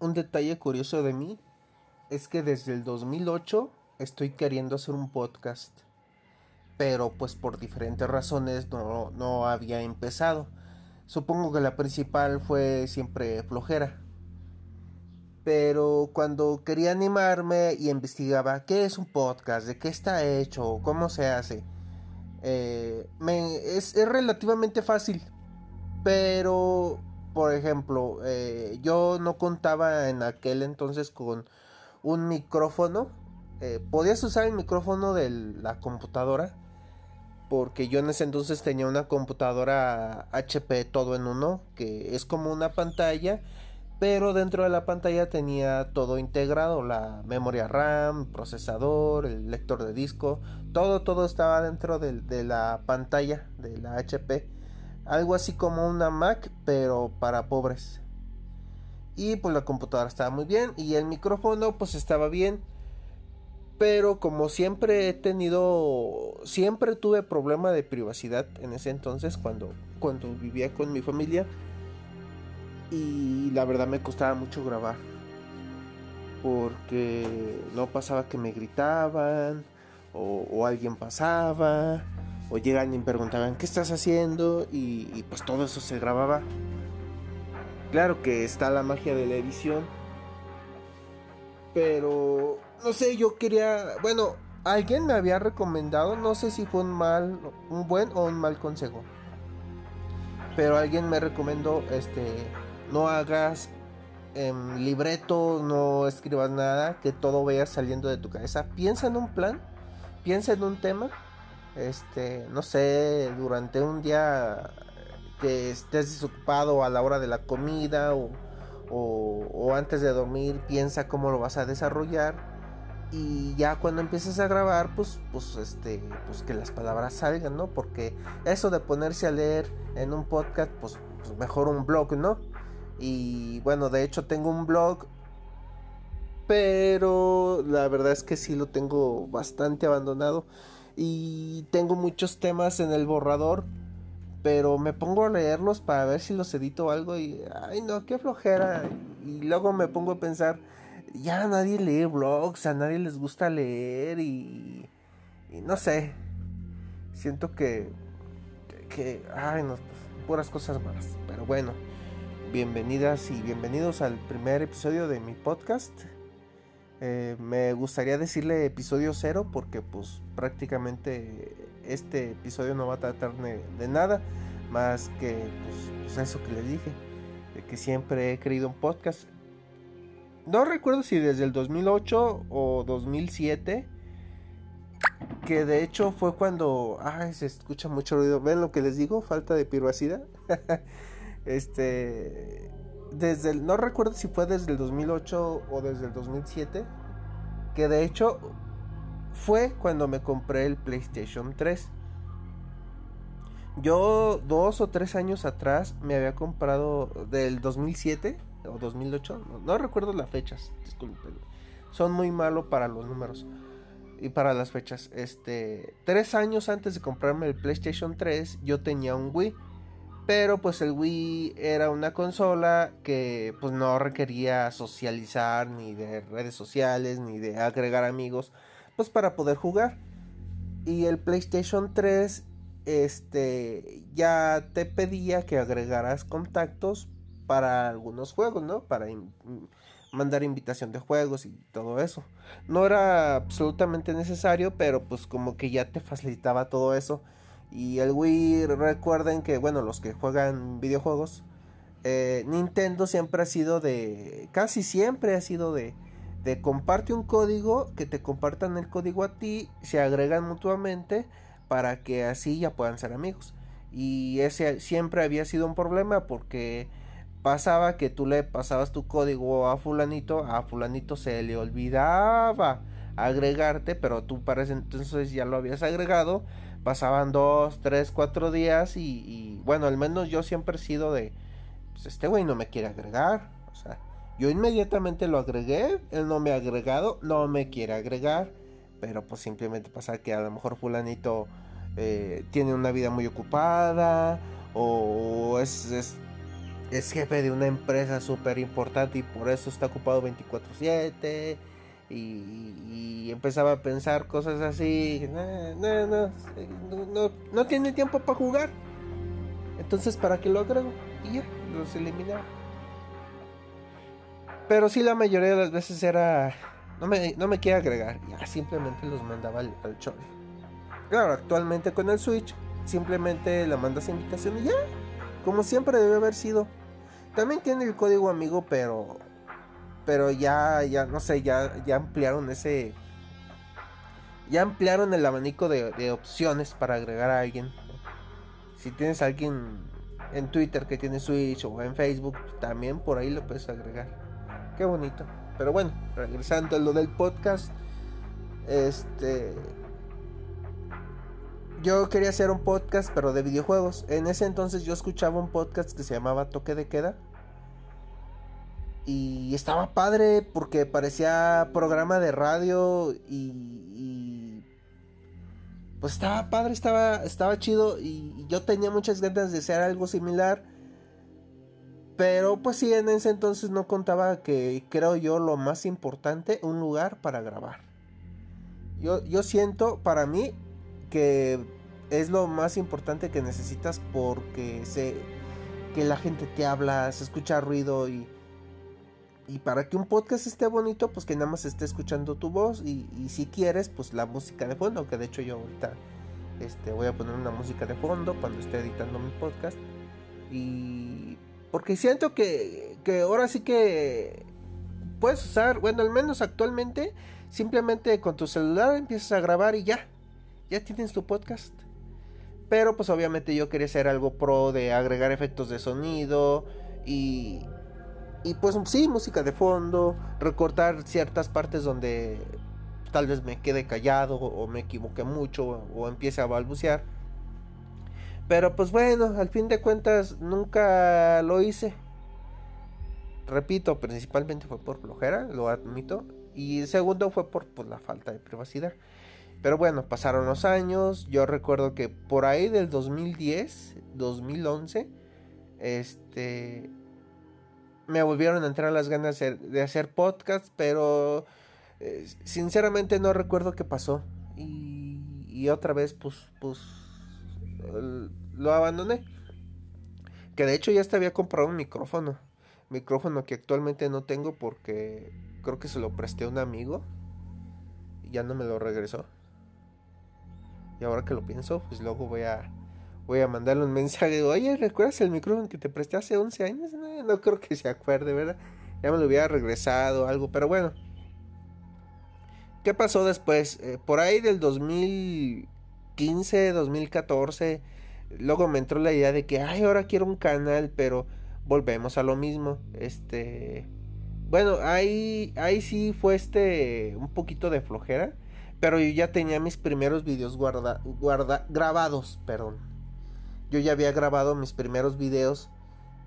un detalle curioso de mí es que desde el 2008 estoy queriendo hacer un podcast. Pero pues por diferentes razones no, no había empezado. Supongo que la principal fue siempre flojera. Pero cuando quería animarme y investigaba qué es un podcast, de qué está hecho, cómo se hace, eh, es, es relativamente fácil. Pero por ejemplo, eh, yo no contaba en aquel entonces con un micrófono. Eh, podías usar el micrófono de la computadora. Porque yo en ese entonces tenía una computadora HP todo en uno. Que es como una pantalla. Pero dentro de la pantalla tenía todo integrado. La memoria RAM, procesador, el lector de disco. Todo, todo estaba dentro de la pantalla de la HP algo así como una Mac, pero para pobres. Y pues la computadora estaba muy bien y el micrófono pues estaba bien. Pero como siempre he tenido, siempre tuve problema de privacidad en ese entonces cuando, cuando vivía con mi familia. Y la verdad me costaba mucho grabar. Porque no pasaba que me gritaban o, o alguien pasaba o llegan y me preguntaban qué estás haciendo y, pues todo eso se grababa. Claro que está la magia de la edición, pero no sé, yo quería, bueno, alguien me había recomendado, no sé si fue un mal, un buen o un mal consejo. Pero alguien me recomendó este no hagas en libreto, no escribas nada, que todo vaya saliendo de tu cabeza. Piensa en un plan, piensa en un tema este, no sé, durante un día que estés desocupado a la hora de la comida o, o, antes de dormir, piensa cómo lo vas a desarrollar y ya cuando empieces a grabar, pues, pues, este, pues que las palabras salgan, ¿no? Porque eso de ponerse a leer en un podcast, pues, pues mejor un blog, ¿no? Y bueno, de hecho tengo un blog, pero la verdad es que sí lo tengo bastante abandonado y tengo muchos temas en el borrador, pero me pongo a leerlos para ver si los edito o algo y, ay no, qué flojera. Y luego me pongo a pensar, ya nadie lee blogs, a nadie les gusta leer y, y no sé, siento que, que, ay no, pues, puras cosas malas, pero bueno. Bienvenidas y bienvenidos al primer episodio de mi podcast. Eh, me gustaría decirle episodio cero porque pues prácticamente este episodio no va a tratar de, nada más que pues, pues, eso que le dije, de que siempre he querido un podcast. No recuerdo si desde el 2008 o 2007, que de hecho fue cuando, ay, se escucha mucho ruido, ven lo que les digo, falta de privacidad. este desde no recuerdo si fue desde el 2008 o desde el 2007, que de hecho fue cuando me compré el PlayStation 3. Yo dos o tres años atrás me había comprado del 2007 o 2008, no, recuerdo las fechas, disculpen. Son muy malos para los números y para las fechas. Este, tres años antes de comprarme el PlayStation 3, yo tenía un Wii pero pues el Wii era una consola que pues no requería socializar ni de redes sociales ni de agregar amigos pues para poder jugar. Y el PlayStation 3 este ya te pedía que agregaras contactos para algunos juegos, ¿no? Para mandar invitación de juegos y todo eso. No era absolutamente necesario, pero pues como que ya te facilitaba todo eso. Y el Wii, recuerden que, bueno, los que juegan videojuegos, eh, Nintendo siempre ha sido de, casi siempre ha sido de, de comparte un código, que te compartan el código a ti, se agregan mutuamente para que así ya puedan ser amigos. Y ese siempre había sido un problema porque pasaba que tú le pasabas tu código a fulanito, a fulanito se le olvidaba agregarte, pero tú para ese entonces ya lo habías agregado pasaban dos, tres, cuatro días y, bueno, al menos yo siempre he sido de, pues este güey no me quiere agregar, o sea, yo inmediatamente lo agregué, él no me ha agregado, no me quiere agregar, pero pues simplemente pasa que a lo mejor fulanito eh, tiene una vida muy ocupada o es, es jefe de una empresa súper importante y por eso está ocupado 24/7 y, empezaba a pensar cosas así, no, no, no, no, tiene tiempo para jugar. Entonces, ¿para qué lo agrego? Y ya, los eliminaba. Pero sí, la mayoría de las veces era, no me, no me quiere agregar, ya simplemente los mandaba al, al. Claro, actualmente con el Switch, simplemente le mandas invitación y ya, como siempre debe haber sido. También tiene el código amigo, pero pero ya, ya, no sé, ya, ya ampliaron ese. Ya ampliaron el abanico de, opciones para agregar a alguien. Si tienes a alguien en Twitter que tiene Switch o en Facebook, también por ahí lo puedes agregar. Qué bonito. Pero bueno, regresando a lo del podcast. Este. Yo quería hacer un podcast, pero de videojuegos. En ese entonces yo escuchaba un podcast que se llamaba Toque de Queda y estaba padre porque parecía programa de radio y, pues estaba padre, estaba, estaba chido y yo tenía muchas ganas de hacer algo similar. Pero pues sí, en ese entonces no contaba que creo yo lo más importante, un lugar para grabar. Yo, yo siento para mí que es lo más importante que necesitas porque sé que la gente te habla, se escucha ruido y y para que un podcast esté bonito, pues que nada más esté escuchando tu voz y, si quieres, pues la música de fondo, que de hecho yo ahorita este, voy a poner una música de fondo cuando esté editando mi podcast. Y porque siento que, que ahora sí que puedes usar, bueno, al menos actualmente, simplemente con tu celular empiezas a grabar y ya, ya tienes tu podcast. Pero pues obviamente yo quería hacer algo pro de agregar efectos de sonido y, y pues sí, música de fondo, recortar ciertas partes donde tal vez me quede callado o me equivoque mucho o empiece a balbucear. Pero pues bueno, al fin de cuentas nunca lo hice. Repito, principalmente fue por flojera, lo admito. Y segundo fue por pues, la falta de privacidad. Pero bueno, pasaron los años. Yo recuerdo que por ahí del 2010, 2011, este me volvieron a entrar las ganas de hacer podcast, pero eh, sinceramente no recuerdo qué pasó. Y, otra vez, pues, pues, lo abandoné. Que de hecho ya te había comprado un micrófono. Micrófono que actualmente no tengo porque creo que se lo presté a un amigo. Y ya no me lo regresó. Y ahora que lo pienso, pues luego voy a voy a mandarle un mensaje. Oye, ¿recuerdas el micrófono que te presté hace 11 años? No, creo que se acuerde, ¿verdad? Ya me lo hubiera regresado algo, pero bueno. ¿Qué pasó después? Eh, por ahí del 2015, 2014, luego me entró la idea de que, ay, ahora quiero un canal, pero volvemos a lo mismo. Este, bueno, ahí, ahí sí fue este, un poquito de flojera, pero yo ya tenía mis primeros videos guarda, guarda, grabados, perdón yo ya había grabado mis primeros videos,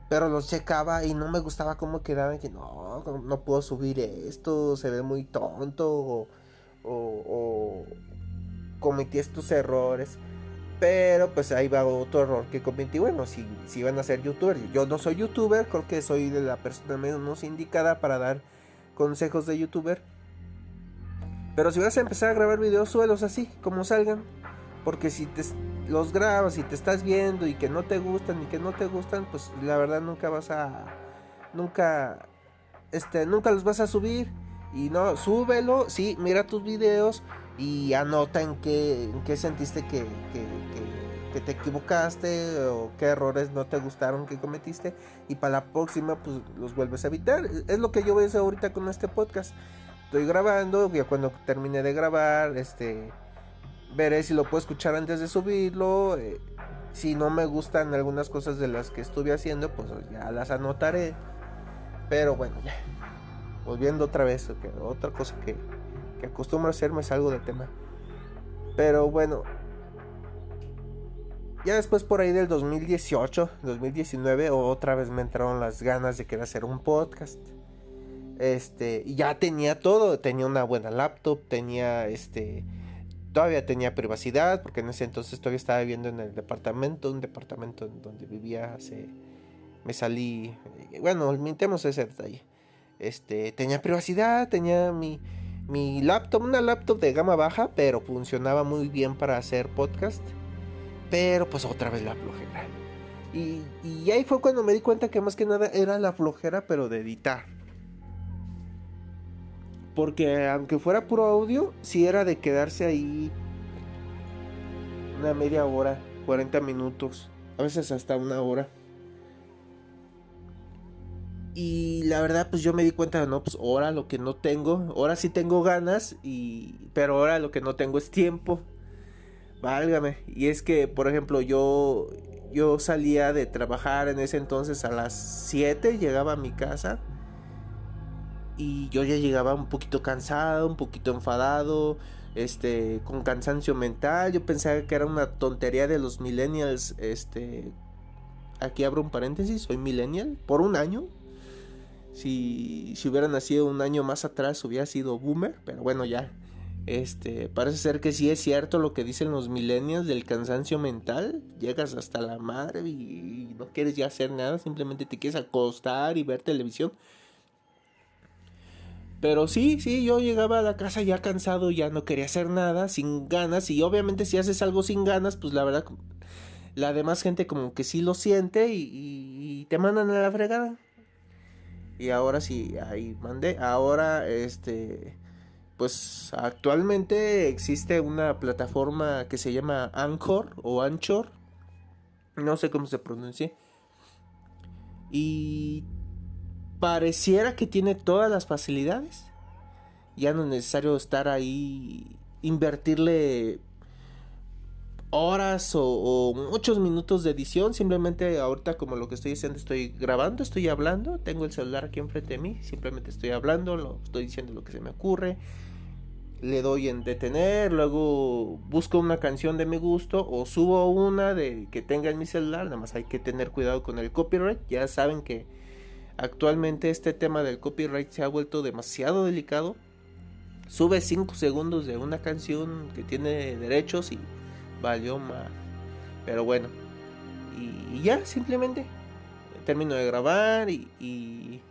pero los checaba y no me gustaba cómo quedaban. Que no, no puedo subir esto, se ve muy tonto o, o, cometí estos errores. Pero pues ahí va otro error que cometí. Bueno, si, si van a ser youtubers, yo no soy youtuber, creo que soy de la persona menos indicada para dar consejos de youtuber. Pero si vas a empezar a grabar videos, suelos así, como salgan. Porque si te, los grabas y te estás viendo y que no te gustan y que no te gustan, pues la verdad nunca vas a nunca este nunca los vas a subir y no súbelo, sí, mira tus videos y anota en qué en qué sentiste que, que, que, te equivocaste o qué errores no te gustaron que cometiste y para la próxima pues los vuelves a evitar. Es lo que yo voy a hacer ahorita con este podcast. Estoy grabando, ya cuando termine de grabar, este veré si lo puedo escuchar antes de subirlo. Eh, si no me gustan algunas cosas de las que estuve haciendo, pues ya las anotaré. Pero bueno, ya. Volviendo otra vez, otra cosa que, que acostumbro a hacer, me salgo de tema. Pero bueno, ya después por ahí del 2018, 2019, otra vez me entraron las ganas de querer hacer un podcast. Este, ya tenía todo, tenía una buena laptop, tenía este todavía tenía privacidad, porque en ese entonces todavía estaba viviendo en el departamento, un departamento en donde vivía hace, me salí, bueno, mintemos ese detalle. Este, tenía privacidad, tenía mi, mi laptop, una laptop de gama baja, pero funcionaba muy bien para hacer podcast. Pero pues otra vez la flojera. Y, y ahí fue cuando me di cuenta que más que nada era la flojera, pero de editar. Porque aunque fuera puro audio, si era de quedarse ahí una media hora, 40 minutos, a veces hasta una hora. Y la verdad, pues yo me di cuenta, no, pues ahora lo que no tengo, ahora sí tengo ganas, y, pero ahora lo que no tengo es tiempo. Válgame. Y es que, por ejemplo, yo, yo salía de trabajar en ese entonces a las 7, llegaba a mi casa. Y yo ya llegaba un poquito cansado, un poquito enfadado, este, con cansancio mental. Yo pensaba que era una tontería de los millennials, este, aquí abro un paréntesis, soy millennial, por un año, si, si hubiera nacido un año más atrás hubiera sido boomer, pero bueno, ya. Este, parece ser que sí es cierto lo que dicen los millennials del cansancio mental. Llegas hasta la madre y no quieres ya hacer nada, simplemente te quieres acostar y ver televisión. Pero sí, sí, yo llegaba a la casa ya cansado, ya no quería hacer nada, sin ganas. Y obviamente si haces algo sin ganas, pues la verdad, la demás gente como que sí lo siente y, y te mandan a la fregada. Y ahora sí, ahí mandé. Ahora, este, pues actualmente existe una plataforma que se llama Anchor o Anchor. No sé cómo se pronuncia. Y pareciera que tiene todas las facilidades. Ya no es necesario estar ahí, invertirle horas o, muchos minutos de edición. Simplemente ahorita como lo que estoy haciendo, estoy grabando, estoy hablando, tengo el celular aquí enfrente de mí, simplemente estoy hablando, lo, estoy diciendo lo que se me ocurre. Le doy en detener, luego busco una canción de mi gusto o subo una de que tenga en mi celular, nada más hay que tener cuidado con el copyright, ya saben que actualmente este tema del copyright se ha vuelto demasiado delicado. Sube 5 segundos de una canción que tiene derechos y valió más. Pero bueno, y, ya simplemente termino de grabar y, y,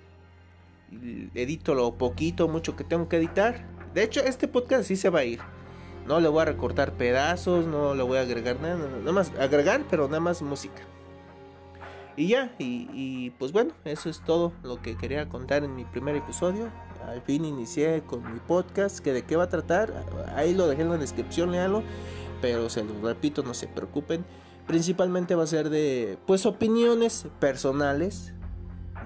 edito lo poquito, mucho que tengo que editar. De hecho, este podcast sí se va a ir. No le voy a recortar pedazos, no le voy a agregar nada, nada más agregar, pero nada más música. Y ya, y, pues bueno, eso es todo lo que quería contar en mi primer episodio. Al fin inicié con mi podcast, que de qué va a tratar, ahí lo dejé en la descripción, léalo pero se los repito, no se preocupen. Principalmente va a ser de, pues, opiniones personales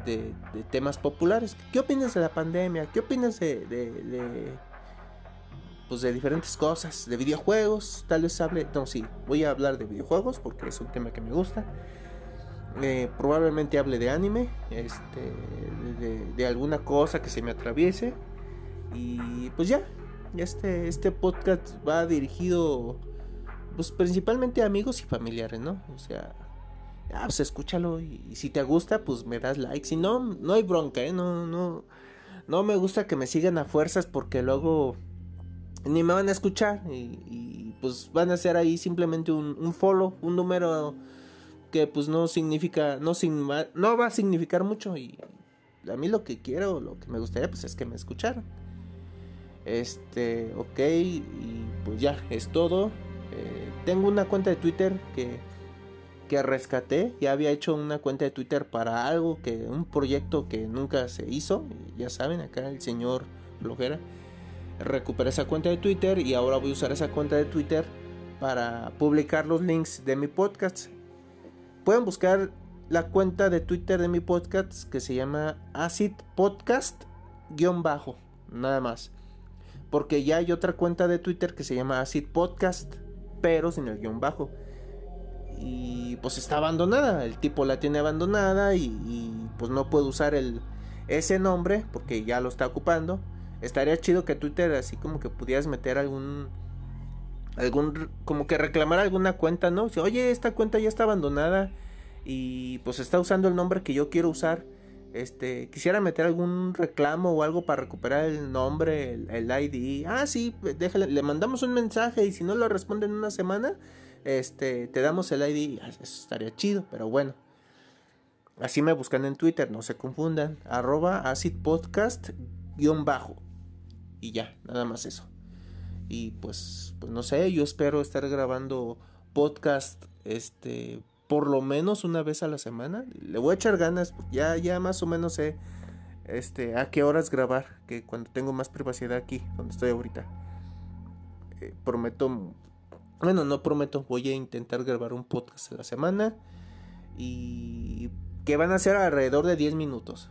de, temas populares. ¿Qué opinas de la pandemia? ¿Qué opinas de, de, pues, de diferentes cosas? De videojuegos, tal vez hable, no, sí, voy a hablar de videojuegos porque es un tema que me gusta. Eh, probablemente hable de anime, este, de, alguna cosa que se me atraviese. Y pues ya, este, este podcast va dirigido pues principalmente amigos y familiares, ¿no? O sea, ah, pues escúchalo y, si te gusta, pues me das like. Si no, no hay bronca, ¿eh? No, no, no me gusta que me sigan a fuerzas porque luego ni me van a escuchar y, pues van a ser ahí simplemente un, follow, un número que pues no significa, no, no va a significar mucho y a mí lo que quiero, lo que me gustaría pues es que me escucharan. Este, ok, y pues ya, es todo. Eh, tengo una cuenta de Twitter que, que rescaté. Ya había hecho una cuenta de Twitter para algo que un proyecto que nunca se hizo. Ya saben, acá el señor Flojera. Recuperé esa cuenta de Twitter y ahora voy a usar esa cuenta de Twitter para publicar los links de mi podcast. Pueden buscar la cuenta de Twitter de mi podcast que se llama Acid Podcast guion bajo, nada más. Porque ya hay otra cuenta de Twitter que se llama Acid Podcast pero sin el guion bajo. Y pues está abandonada, el tipo la tiene abandonada y, pues no puede usar el, ese nombre porque ya lo está ocupando. Estaría chido que Twitter así como que pudieras meter algún algún como que reclamar alguna cuenta, ¿no? Oye, esta cuenta ya está abandonada y pues está usando el nombre que yo quiero usar. Este, quisiera meter algún reclamo o algo para recuperar el nombre, el, ID. Ah, sí, déjale, le mandamos un mensaje y si no lo responde en una semana, este, te damos el ID. Ah, eso estaría chido, pero bueno. Así me buscan en Twitter, no se confundan. Arroba acidpodcast guion bajo. Y ya, nada más eso. Y pues, pues no sé, yo espero estar grabando podcast este por lo menos una vez a la semana. Le voy a echar ganas, ya ya más o menos sé este a qué horas grabar, que cuando tengo más privacidad aquí, donde estoy ahorita. Eh, prometo bueno, no prometo, voy a intentar grabar un podcast a la semana y que van a ser alrededor de 10 minutos.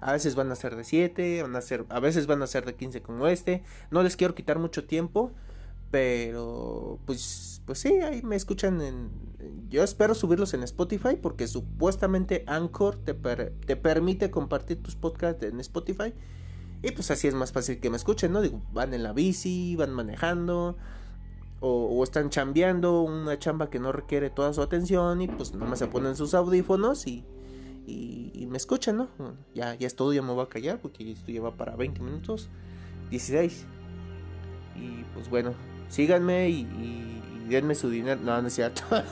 A veces van a ser de 7, van a ser, a veces van a ser de 15 como este. No les quiero quitar mucho tiempo, pero pues pues sí, ahí me escuchan en yo espero subirlos en Spotify porque supuestamente Anchor te, te permite compartir tus podcasts en Spotify. Y pues así es más fácil que me escuchen, ¿no? Digo, van en la bici, van manejando, o, están chambeando una chamba que no requiere toda su atención y pues nomás se ponen sus audífonos y, y, me escuchan, ¿no? Ya, ya es todo, ya me voy a callar porque esto lleva para 20 minutos, 16. Y pues bueno, síganme y, y, denme su dinero. No, no es cierto. bueno,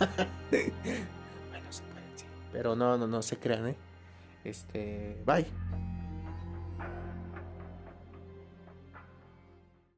se puede, sí. Pero no, no, no se crean, ¿eh? Este, bye.